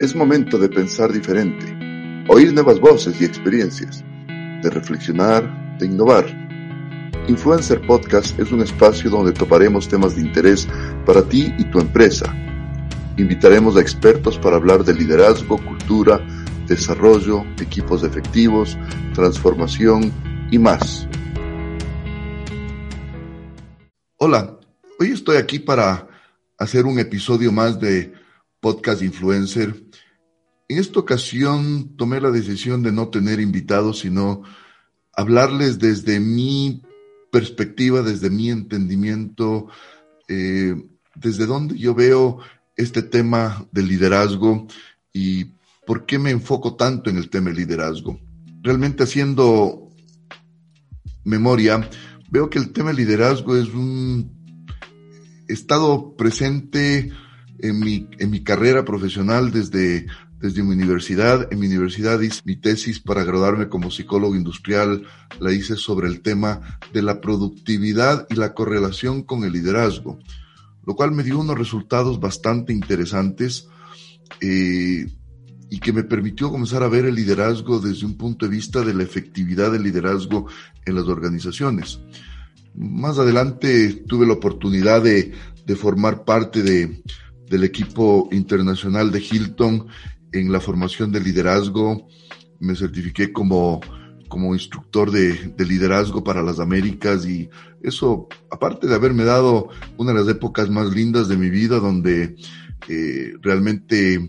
Es momento de pensar diferente, oír nuevas voces y experiencias, de reflexionar, de innovar. Influencer Podcast es un espacio donde toparemos temas de interés para ti y tu empresa. Invitaremos a expertos para hablar de liderazgo, cultura, desarrollo, equipos efectivos, transformación y más. Hola, hoy estoy aquí para hacer un episodio más de Podcast Influencer. En esta ocasión tomé la decisión de no tener invitados, sino hablarles desde mi perspectiva, desde mi entendimiento, eh, desde donde yo veo este tema del liderazgo y por qué me enfoco tanto en el tema del liderazgo. Realmente haciendo memoria, veo que el tema del liderazgo es un estado presente en mi, en mi carrera profesional desde, desde mi universidad. En mi universidad hice mi tesis para graduarme como psicólogo industrial. La hice sobre el tema de la productividad y la correlación con el liderazgo, lo cual me dio unos resultados bastante interesantes eh, y que me permitió comenzar a ver el liderazgo desde un punto de vista de la efectividad del liderazgo en las organizaciones. Más adelante tuve la oportunidad de, de formar parte de, del equipo internacional de Hilton en la formación de liderazgo. Me certifiqué como, como instructor de, de, liderazgo para las Américas y eso, aparte de haberme dado una de las épocas más lindas de mi vida, donde eh, realmente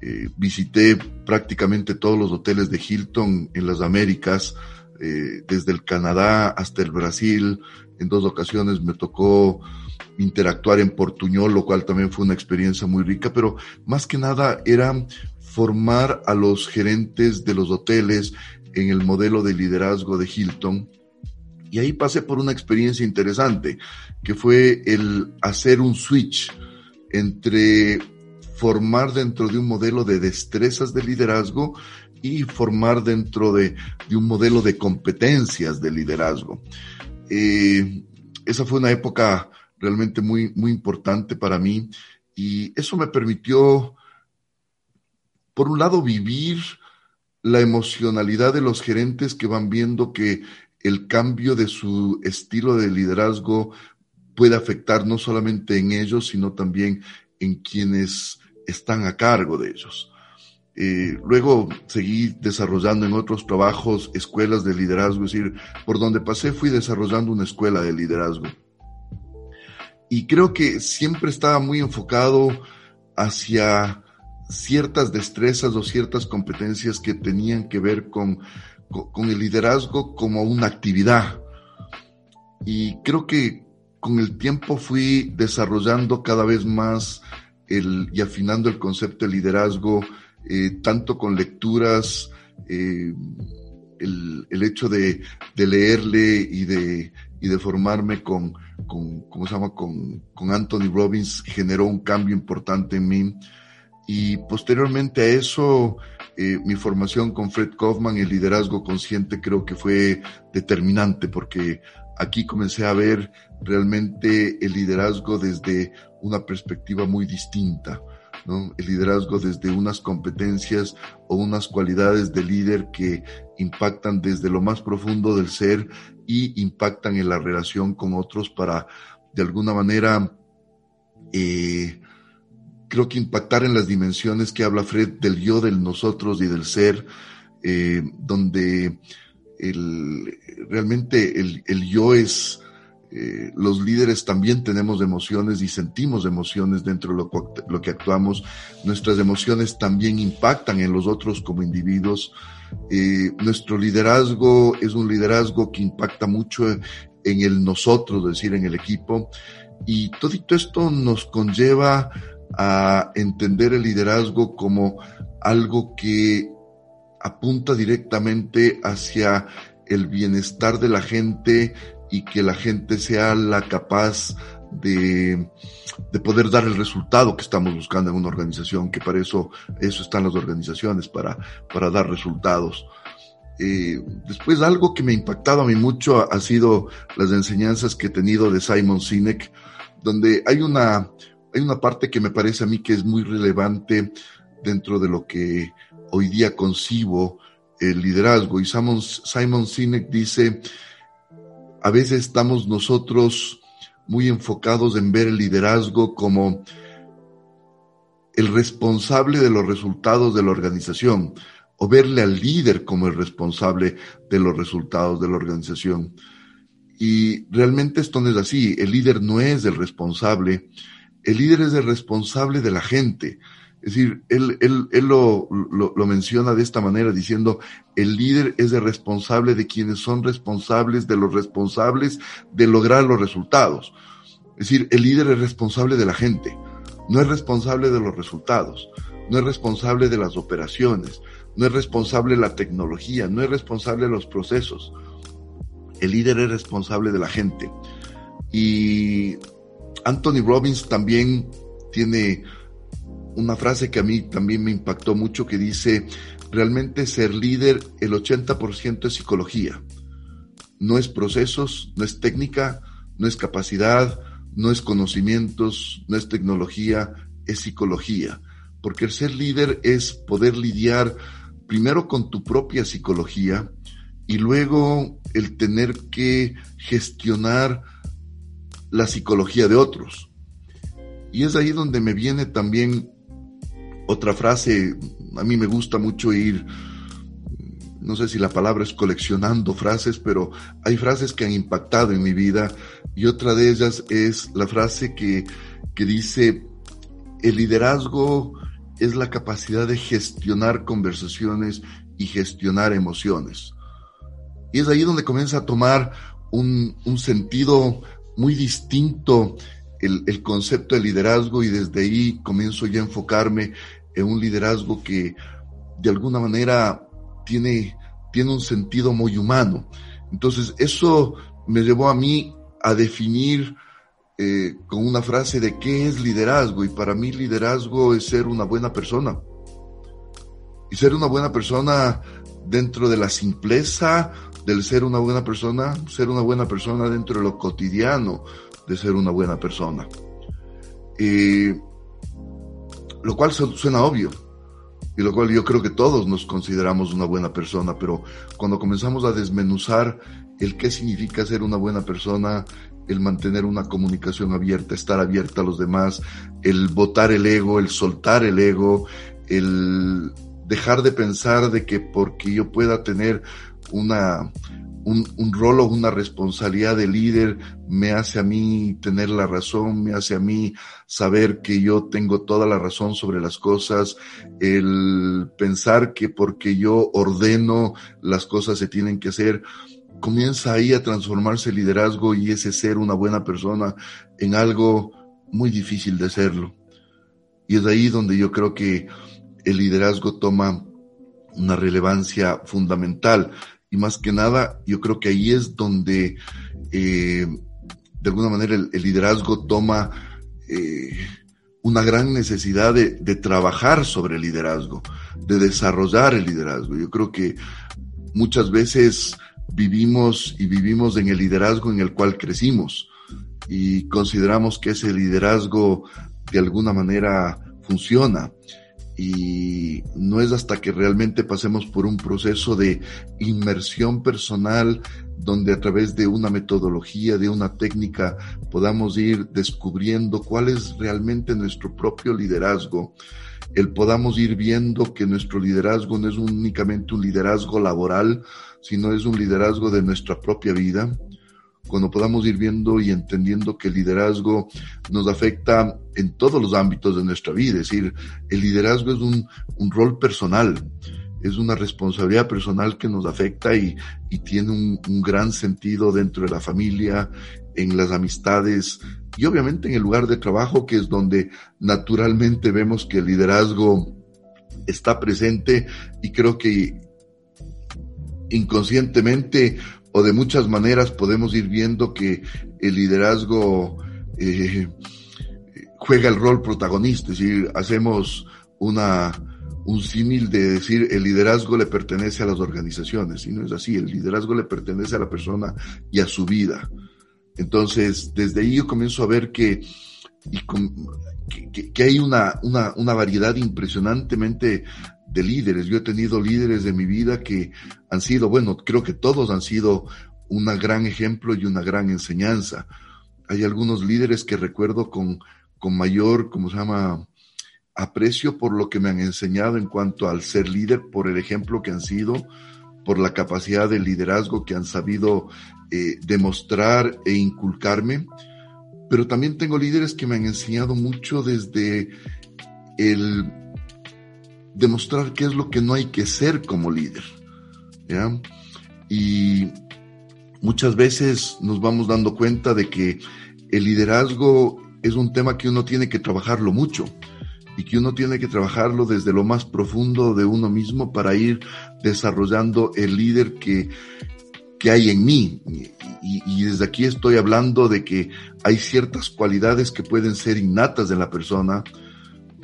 eh, visité prácticamente todos los hoteles de Hilton en las Américas, eh, desde el Canadá hasta el Brasil. En dos ocasiones me tocó interactuar en Portuñol, lo cual también fue una experiencia muy rica, pero más que nada era formar a los gerentes de los hoteles en el modelo de liderazgo de Hilton. Y ahí pasé por una experiencia interesante, que fue el hacer un switch entre formar dentro de un modelo de destrezas de liderazgo y formar dentro de, de un modelo de competencias de liderazgo. Eh, esa fue una época realmente muy, muy importante para mí y eso me permitió, por un lado, vivir la emocionalidad de los gerentes que van viendo que el cambio de su estilo de liderazgo puede afectar no solamente en ellos, sino también en quienes están a cargo de ellos. Eh, luego seguí desarrollando en otros trabajos escuelas de liderazgo, es decir, por donde pasé fui desarrollando una escuela de liderazgo. Y creo que siempre estaba muy enfocado hacia ciertas destrezas o ciertas competencias que tenían que ver con, con, el liderazgo como una actividad. Y creo que con el tiempo fui desarrollando cada vez más el, y afinando el concepto de liderazgo eh, tanto con lecturas, eh, el, el, hecho de, de, leerle y de, y de formarme con, con, ¿cómo se llama? Con, con Anthony Robbins generó un cambio importante en mí. Y posteriormente a eso, eh, mi formación con Fred Kaufman, el liderazgo consciente, creo que fue determinante porque aquí comencé a ver realmente el liderazgo desde una perspectiva muy distinta. El liderazgo desde unas competencias o unas cualidades de líder que impactan desde lo más profundo del ser y impactan en la relación con otros para, de alguna manera, eh, creo que impactar en las dimensiones que habla Fred del yo, del nosotros y del ser, eh, donde el, realmente el, el yo es eh, los líderes también tenemos emociones y sentimos emociones dentro de lo, que actuamos. Nuestras emociones también impactan en los otros como individuos. Eh, nuestro liderazgo es un liderazgo que impacta mucho en, el nosotros, es decir, en el equipo. Y todo esto nos conlleva a entender el liderazgo como algo que apunta directamente hacia el bienestar de la gente y que la gente sea la capaz de, de, poder dar el resultado que estamos buscando en una organización, que para eso, eso están las organizaciones, para, para dar resultados. Eh, después algo que me ha impactado a mí mucho ha, ha, sido las enseñanzas que he tenido de Simon Sinek, donde hay una, hay una parte que me parece a mí que es muy relevante dentro de lo que hoy día concibo el liderazgo. Y Simon, Simon Sinek dice, a veces estamos nosotros muy enfocados en ver el liderazgo como el responsable de los resultados de la organización o verle al líder como el responsable de los resultados de la organización. Y realmente esto no es así. El líder no es el responsable. El líder es el responsable de la gente. Es decir, él, él, él lo, lo, menciona de esta manera, diciendo, el líder es el responsable de quienes son responsables de los responsables de lograr los resultados. Es decir, el líder es responsable de la gente, no es responsable de los resultados, no es responsable de las operaciones, no es responsable de la tecnología, no es responsable de los procesos. El líder es responsable de la gente. Y Anthony Robbins también tiene una frase que a mí también me impactó mucho que dice, realmente ser líder, el 80% es psicología. No es procesos, no es técnica, no es capacidad, no es conocimientos, no es tecnología, es psicología. Porque el ser líder es poder lidiar primero con tu propia psicología y luego el tener que gestionar la psicología de otros. Y es ahí donde me viene también otra frase, a mí me gusta mucho ir, no sé si la palabra es coleccionando frases, pero hay frases que han impactado en mi vida y otra de ellas es la frase que, que dice, el liderazgo es la capacidad de gestionar conversaciones y gestionar emociones. Y es ahí donde comienza a tomar un, un sentido muy distinto el, el, concepto de liderazgo y desde ahí comienzo ya a enfocarme en un liderazgo que de alguna manera tiene, tiene un sentido muy humano. Entonces eso me llevó a mí a definir eh, con una frase de qué es liderazgo y para mí liderazgo es ser una buena persona. Y ser una buena persona dentro de la simpleza del ser una buena persona, ser una buena persona dentro de lo cotidiano de ser una buena persona. Eh, lo cual suena obvio, y lo cual yo creo que todos nos consideramos una buena persona, pero cuando comenzamos a desmenuzar el qué significa ser una buena persona, el mantener una comunicación abierta, estar abierta a los demás, el botar el ego, el soltar el ego, el dejar de pensar de que porque yo pueda tener una, un, rol o una responsabilidad de líder me hace a mí tener la razón, me hace a mí saber que yo tengo toda la razón sobre las cosas, el pensar que porque yo ordeno las cosas se tienen que hacer, comienza ahí a transformarse el liderazgo y ese ser una buena persona en algo muy difícil de serlo. Y es ahí donde yo creo que el liderazgo toma una relevancia fundamental. Y más que nada, yo creo que ahí es donde, eh, de alguna manera, el, liderazgo toma eh, una gran necesidad de, trabajar sobre el liderazgo, de desarrollar el liderazgo. Yo creo que muchas veces vivimos y vivimos en el liderazgo en el cual crecimos y consideramos que ese liderazgo de alguna manera funciona y no es hasta que realmente pasemos por un proceso de inmersión personal donde a través de una metodología, de una técnica, podamos ir descubriendo cuál es realmente nuestro propio liderazgo, el podamos ir viendo que nuestro liderazgo no es únicamente un liderazgo laboral, sino es un liderazgo de nuestra propia vida, cuando podamos ir viendo y entendiendo que el liderazgo nos afecta en todos los ámbitos de nuestra vida. Es decir, el liderazgo es un, un rol personal, es una responsabilidad personal que nos afecta y, y tiene un, un, gran sentido dentro de la familia, en las amistades y obviamente en el lugar de trabajo, que es donde naturalmente vemos que el liderazgo está presente y creo que inconscientemente o de muchas maneras podemos ir viendo que el liderazgo eh, juega el rol protagonista, es decir, hacemos una, un símil de decir el liderazgo le pertenece a las organizaciones, y no es así, el liderazgo le pertenece a la persona y a su vida. Entonces, desde ahí yo comienzo a ver que, que, que, hay una, una, una variedad impresionantemente de líderes. Yo he tenido líderes de mi vida que han sido, bueno, creo que todos han sido un gran ejemplo y una gran enseñanza. Hay algunos líderes que recuerdo con, con mayor, ¿cómo se llama?, aprecio por lo que me han enseñado en cuanto al ser líder, por el ejemplo que han sido, por la capacidad de liderazgo que han sabido eh, demostrar e inculcarme. Pero también tengo líderes que me han enseñado mucho desde el demostrar qué es lo que no hay que ser como líder. ¿ya? Y muchas veces nos vamos dando cuenta de que el liderazgo es un tema que uno tiene que trabajarlo mucho y que uno tiene que trabajarlo desde lo más profundo de uno mismo para ir desarrollando el líder que, que hay en mí. Y, y, desde aquí estoy hablando de que hay ciertas cualidades que pueden ser innatas de la persona,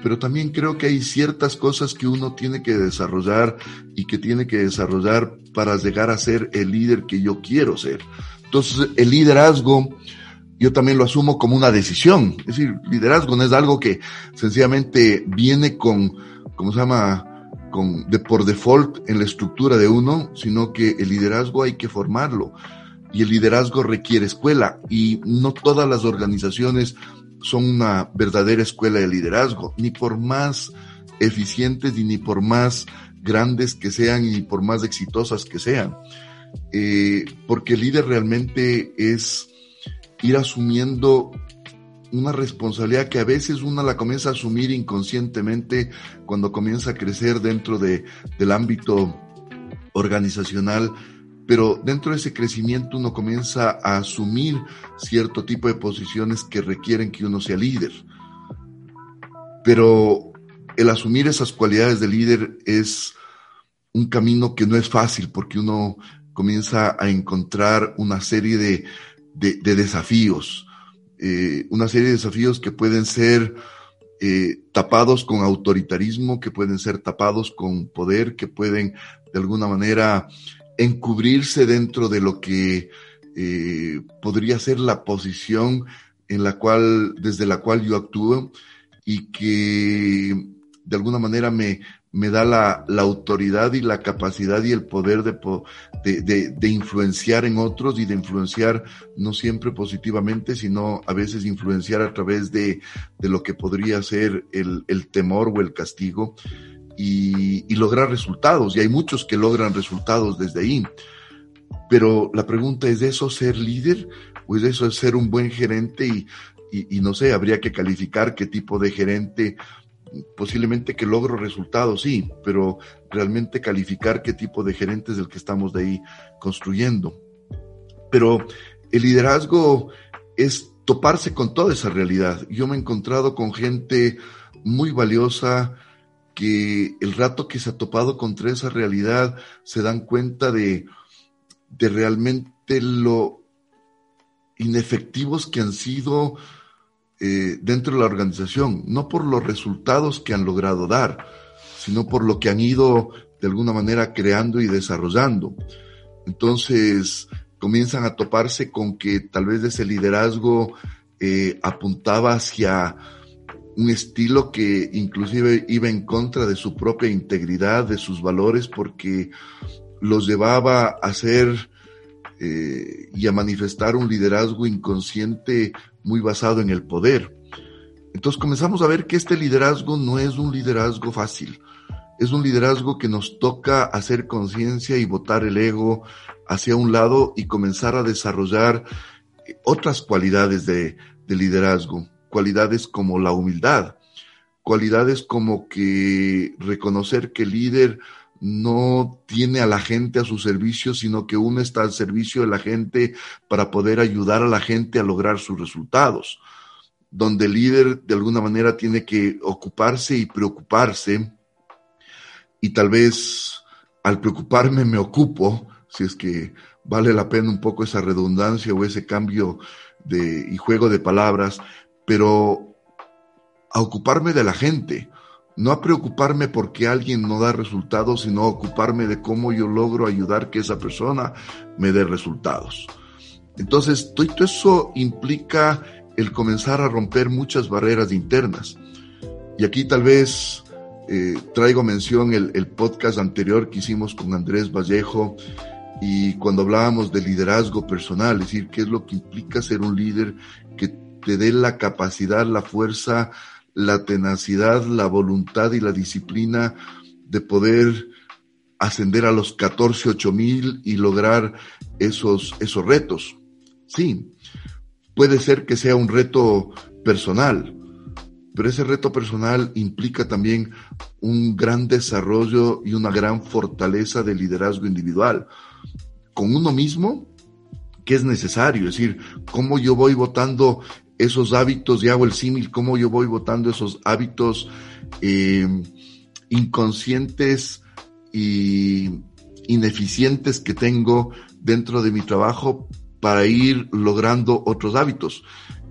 pero también creo que hay ciertas cosas que uno tiene que desarrollar y que tiene que desarrollar para llegar a ser el líder que yo quiero ser. Entonces, el liderazgo yo también lo asumo como una decisión. Es decir, liderazgo no es algo que sencillamente viene con, ¿cómo se llama? Con, de por default en la estructura de uno, sino que el liderazgo hay que formarlo. Y el liderazgo requiere escuela. Y no todas las organizaciones son una verdadera escuela de liderazgo, ni por más eficientes ni por más grandes que sean y por más exitosas que sean. Eh, porque el líder realmente es ir asumiendo una responsabilidad que a veces una la comienza a asumir inconscientemente cuando comienza a crecer dentro de, del ámbito organizacional, pero dentro de ese crecimiento uno comienza a asumir cierto tipo de posiciones que requieren que uno sea líder. Pero el asumir esas cualidades de líder es un camino que no es fácil porque uno comienza a encontrar una serie de, de, desafíos, eh, una serie de desafíos que pueden ser eh, tapados con autoritarismo, que pueden ser tapados con poder, que pueden de alguna manera encubrirse dentro de lo que eh, podría ser la posición en la cual, desde la cual yo actúo y que de alguna manera me, me da la, la, autoridad y la capacidad y el poder de, de, de, influenciar en otros y de influenciar no siempre positivamente, sino a veces influenciar a través de, lo que podría ser el, el temor o el castigo y, y, lograr resultados. Y hay muchos que logran resultados desde ahí. Pero la pregunta es, ¿eso ser líder? ¿O es eso ser un buen gerente? Y, y, y no sé, habría que calificar qué tipo de gerente posiblemente que logro resultados, sí, pero realmente calificar qué tipo de gerente es el que estamos de ahí construyendo. Pero el liderazgo es toparse con toda esa realidad. Yo me he encontrado con gente muy valiosa que el rato que se ha topado contra esa realidad se dan cuenta de, de realmente lo inefectivos que han sido eh, dentro de la organización, no por los resultados que han logrado dar, sino por lo que han ido de alguna manera creando y desarrollando. Entonces comienzan a toparse con que tal vez ese liderazgo eh, apuntaba hacia un estilo que inclusive iba en contra de su propia integridad, de sus valores, porque los llevaba a ser eh, y a manifestar un liderazgo inconsciente muy basado en el poder. Entonces comenzamos a ver que este liderazgo no es un liderazgo fácil, es un liderazgo que nos toca hacer conciencia y botar el ego hacia un lado y comenzar a desarrollar otras cualidades de, de liderazgo, cualidades como la humildad, cualidades como que reconocer que el líder no tiene a la gente a su servicio, sino que uno está al servicio de la gente para poder ayudar a la gente a lograr sus resultados, donde el líder de alguna manera tiene que ocuparse y preocuparse y tal vez al preocuparme me ocupo, si es que vale la pena un poco esa redundancia o ese cambio de, y juego de palabras, pero a ocuparme de la gente, no a preocuparme porque alguien no da resultados, sino a ocuparme de cómo yo logro ayudar que esa persona me dé resultados. Entonces, todo eso implica el comenzar a romper muchas barreras internas. Y aquí tal vez eh, traigo mención el, podcast anterior que hicimos con Andrés Vallejo y cuando hablábamos de liderazgo personal, es decir, qué es lo que implica ser un líder que te dé la capacidad, la fuerza, la tenacidad, la voluntad y la disciplina de poder ascender a los 14, 8 mil y lograr esos, esos retos. Sí, puede ser que sea un reto personal, pero ese reto personal implica también un gran desarrollo y una gran fortaleza de liderazgo individual. Con uno mismo, que es necesario, es decir, cómo yo voy votando esos hábitos, y hago el símil, cómo yo voy votando esos hábitos eh, inconscientes y ineficientes que tengo dentro de mi trabajo para ir logrando otros hábitos.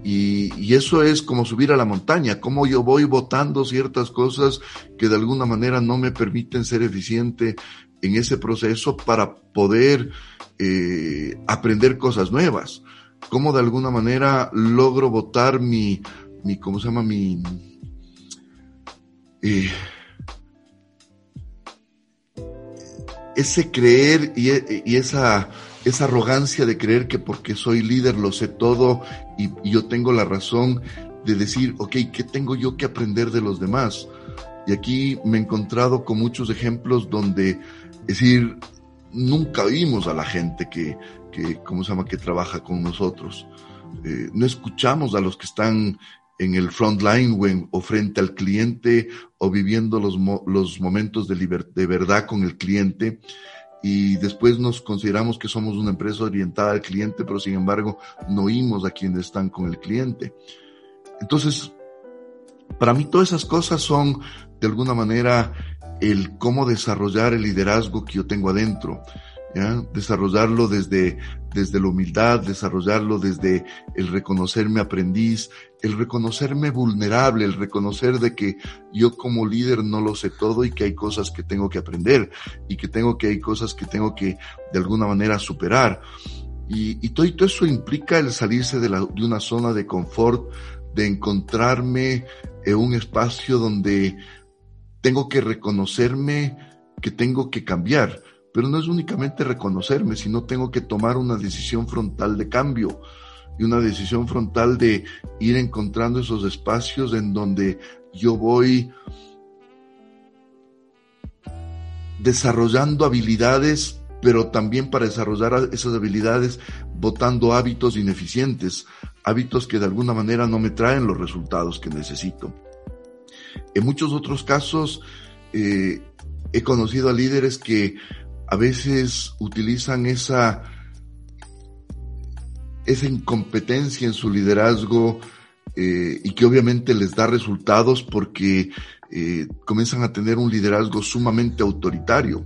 Y, eso es como subir a la montaña, cómo yo voy votando ciertas cosas que de alguna manera no me permiten ser eficiente en ese proceso para poder eh, aprender cosas nuevas cómo de alguna manera logro votar mi, mi ¿cómo se llama? Mi, eh, ese creer y, y, esa, esa arrogancia de creer que porque soy líder lo sé todo y, y, yo tengo la razón de decir, ok, ¿qué tengo yo que aprender de los demás? Y aquí me he encontrado con muchos ejemplos donde, es decir, nunca oímos a la gente que, que, ¿cómo se llama?, que trabaja con nosotros. Eh, no escuchamos a los que están en el front line o, frente al cliente o viviendo los, los momentos de, de verdad con el cliente y después nos consideramos que somos una empresa orientada al cliente, pero sin embargo no oímos a quienes están con el cliente. Entonces, para mí todas esas cosas son de alguna manera el cómo desarrollar el liderazgo que yo tengo adentro. Desarrollarlo desde, desde la humildad, desarrollarlo desde el reconocerme aprendiz, el reconocerme vulnerable, el reconocer de que yo como líder no lo sé todo y que hay cosas que tengo que aprender y que tengo que hay cosas que tengo que de alguna manera superar. Y, y todo, todo, eso implica el salirse de, la, de una zona de confort, de encontrarme en un espacio donde tengo que reconocerme que tengo que cambiar, pero no es únicamente reconocerme, sino tengo que tomar una decisión frontal de cambio y una decisión frontal de ir encontrando esos espacios en donde yo voy desarrollando habilidades, pero también para desarrollar esas habilidades botando hábitos ineficientes, hábitos que de alguna manera no me traen los resultados que necesito. En muchos otros casos eh, he conocido a líderes que a veces utilizan esa, esa incompetencia en su liderazgo eh, y que obviamente les da resultados porque eh, comienzan a tener un liderazgo sumamente autoritario.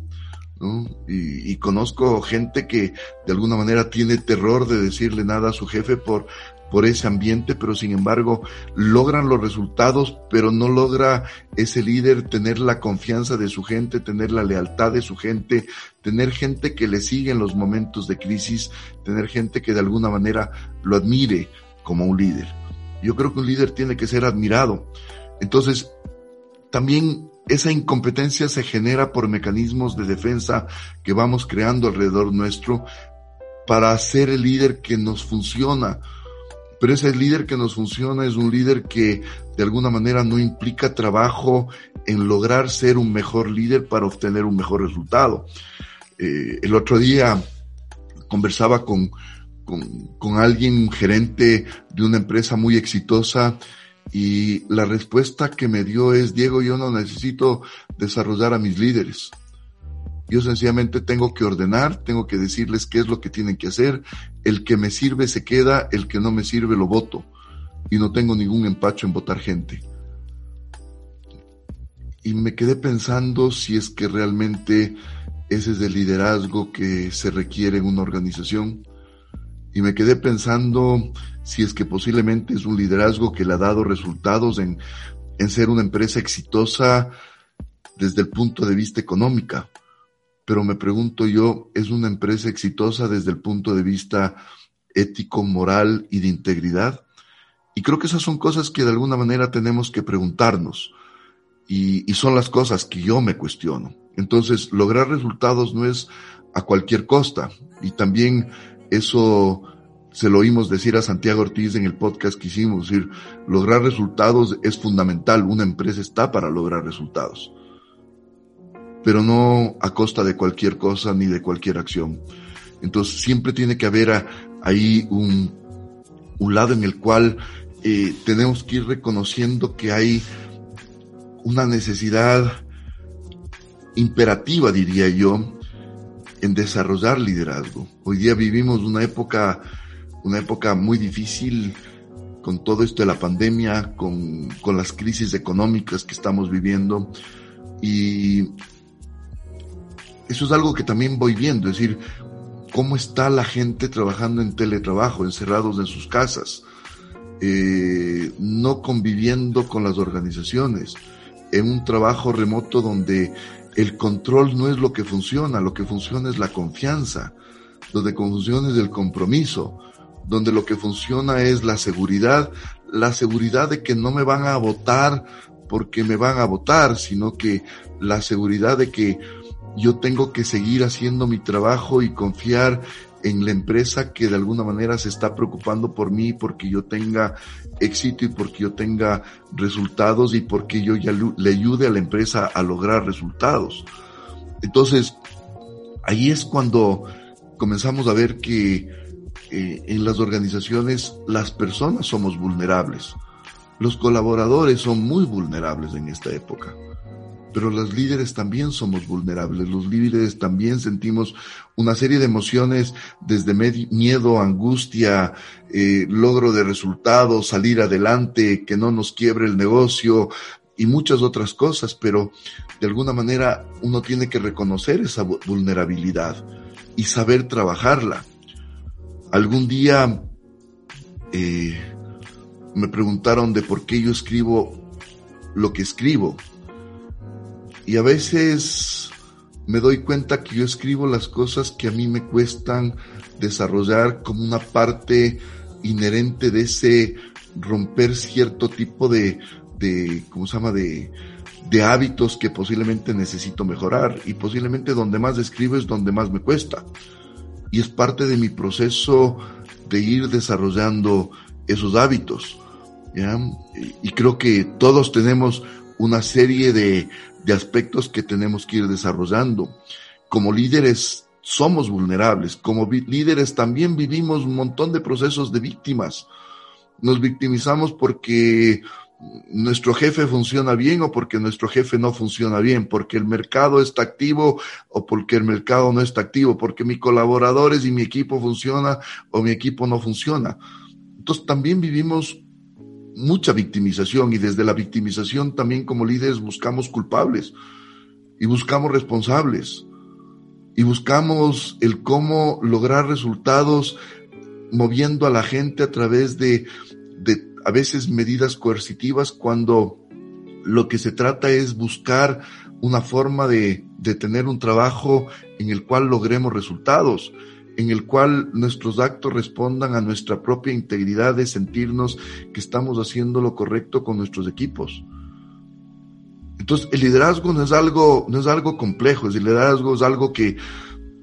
y, conozco gente que de alguna manera tiene terror de decirle nada a su jefe por por ese ambiente, pero sin embargo logran los resultados, pero no logra ese líder tener la confianza de su gente, tener la lealtad de su gente, tener gente que le sigue en los momentos de crisis, tener gente que de alguna manera lo admire como un líder. Yo creo que un líder tiene que ser admirado. Entonces, también esa incompetencia se genera por mecanismos de defensa que vamos creando alrededor nuestro para ser el líder que nos funciona, pero ese líder que nos funciona es un líder que de alguna manera no implica trabajo en lograr ser un mejor líder para obtener un mejor resultado. Eh, el otro día conversaba con, con, con alguien, un gerente de una empresa muy exitosa, y la respuesta que me dio es, Diego, yo no necesito desarrollar a mis líderes. Yo sencillamente tengo que ordenar, tengo que decirles qué es lo que tienen que hacer. El que me sirve se queda, el que no me sirve lo voto. Y no tengo ningún empacho en votar gente. y me quedé pensando si es que realmente ese es el liderazgo que se requiere en una organización. Y me quedé pensando si es que posiblemente es un liderazgo que le ha dado resultados en, en ser una empresa exitosa desde el punto de vista económica. Pero me pregunto yo, ¿es una empresa exitosa desde el punto de vista ético, moral y de integridad? Y creo que esas son cosas que de alguna manera tenemos que preguntarnos y, son las cosas que yo me cuestiono. Entonces, lograr resultados no es a cualquier costa. Y también eso se lo oímos decir a Santiago Ortiz en el podcast que hicimos, decir, lograr resultados es fundamental, una empresa está para lograr resultados, pero no a costa de cualquier cosa ni de cualquier acción. Entonces siempre tiene que haber ahí un, un lado en el cual eh, tenemos que ir reconociendo que hay una necesidad imperativa, diría yo, en desarrollar liderazgo. Hoy día vivimos una época, una época muy difícil con todo esto de la pandemia, con, con las crisis económicas que estamos viviendo. Y eso es algo que también voy viendo, es decir, cómo está la gente trabajando en teletrabajo, encerrados en sus casas, eh, no conviviendo con las organizaciones en un trabajo remoto donde el control no es lo que funciona, lo que funciona es la confianza, donde funciona es el compromiso, donde lo que funciona es la seguridad, la seguridad de que no me van a votar porque me van a votar, sino que la seguridad de que yo tengo que seguir haciendo mi trabajo y confiar en la empresa que de alguna manera se está preocupando por mí porque yo tenga éxito y porque yo tenga resultados y porque yo ya le ayude a la empresa a lograr resultados. Entonces, ahí es cuando comenzamos a ver que eh, en las organizaciones las personas somos vulnerables. Los colaboradores son muy vulnerables en esta época pero los líderes también somos vulnerables, los líderes también sentimos una serie de emociones desde miedo, angustia, eh, logro de resultados, salir adelante, que no nos quiebre el negocio y muchas otras cosas, pero de alguna manera uno tiene que reconocer esa vulnerabilidad y saber trabajarla. Algún día eh, me preguntaron de por qué yo escribo lo que escribo y a veces me doy cuenta que yo escribo las cosas que a mí me cuestan desarrollar como una parte inherente de ese romper cierto tipo de, de ¿cómo se llama? De, de hábitos que posiblemente necesito mejorar y posiblemente donde más escribo es donde más me cuesta. Y es parte de mi proceso de ir desarrollando esos hábitos. Y creo que todos tenemos una serie de, de aspectos que tenemos que ir desarrollando. Como líderes somos vulnerables, como líderes también vivimos un montón de procesos de víctimas. Nos victimizamos porque nuestro jefe funciona bien o porque nuestro jefe no funciona bien, porque el mercado está activo o porque el mercado no está activo, porque mis colaboradores y mi equipo funciona o mi equipo no funciona. Entonces también vivimos mucha victimización y desde la victimización también como líderes buscamos culpables y buscamos responsables y buscamos el cómo lograr resultados moviendo a la gente a través de, a veces medidas coercitivas cuando lo que se trata es buscar una forma de, de tener un trabajo en el cual logremos resultados en el cual nuestros actos respondan a nuestra propia integridad de sentirnos que estamos haciendo lo correcto con nuestros equipos. Entonces, el liderazgo no es algo, no es algo complejo, el liderazgo es algo que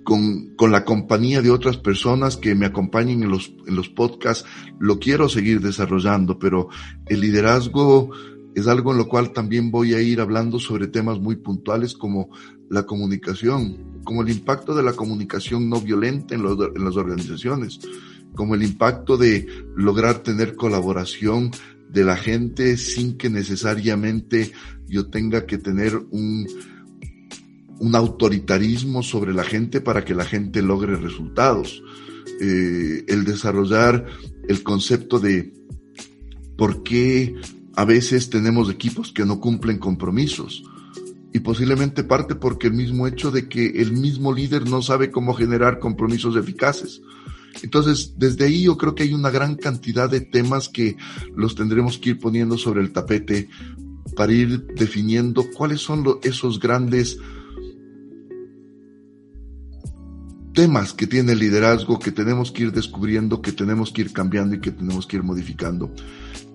con, con la compañía de otras personas que me acompañen en los, en los podcasts, lo quiero seguir desarrollando, pero el liderazgo es algo en lo cual también voy a ir hablando sobre temas muy puntuales como la comunicación, como el impacto de la comunicación no violenta en, en las organizaciones, como el impacto de lograr tener colaboración de la gente sin que necesariamente yo tenga que tener un, un autoritarismo sobre la gente para que la gente logre resultados. Eh, el desarrollar el concepto de por qué a veces tenemos equipos que no cumplen compromisos. y posiblemente parte porque el mismo hecho de que el mismo líder no sabe cómo generar compromisos eficaces. Entonces, desde ahí yo creo que hay una gran cantidad de temas que los tendremos que ir poniendo sobre el tapete para ir definiendo cuáles son esos grandes temas que tiene el liderazgo que tenemos que ir descubriendo, que tenemos que ir cambiando y que tenemos que ir modificando.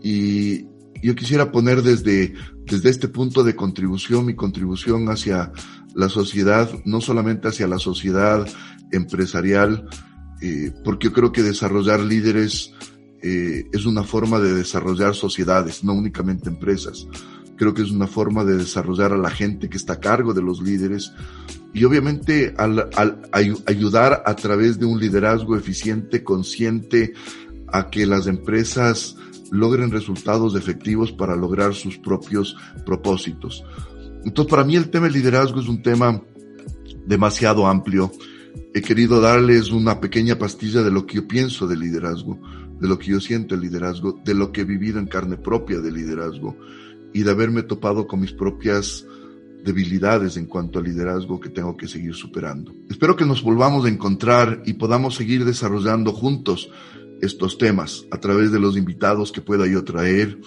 Y yo quisiera poner desde, desde este punto de contribución, mi contribución hacia la sociedad, no solamente hacia la sociedad empresarial, eh, porque yo creo que desarrollar líderes eh, es una forma de desarrollar sociedades, no únicamente empresas. Creo que es una forma de desarrollar a la gente que está a cargo de los líderes y obviamente al, ayudar a través de un liderazgo eficiente, consciente, a que las empresas logren resultados efectivos para lograr sus propios propósitos. Entonces, para mí el tema del liderazgo es un tema demasiado amplio. He querido darles una pequeña pastilla de lo que yo pienso del liderazgo, de lo que yo siento el liderazgo, de lo que he vivido en carne propia del liderazgo y de haberme topado con mis propias debilidades en cuanto al liderazgo que tengo que seguir superando. Espero que nos volvamos a encontrar y podamos seguir desarrollando juntos estos temas a través de los invitados que pueda yo traer.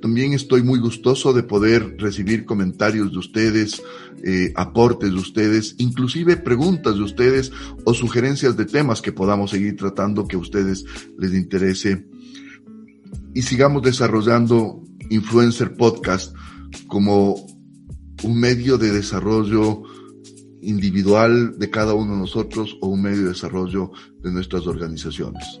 También estoy muy gustoso de poder recibir comentarios de ustedes, eh, aportes de ustedes, inclusive preguntas de ustedes o sugerencias de temas que podamos seguir tratando que a ustedes les interese. Y sigamos desarrollando Influencer Podcast como un medio de desarrollo individual de cada uno de nosotros o un medio de desarrollo de nuestras organizaciones.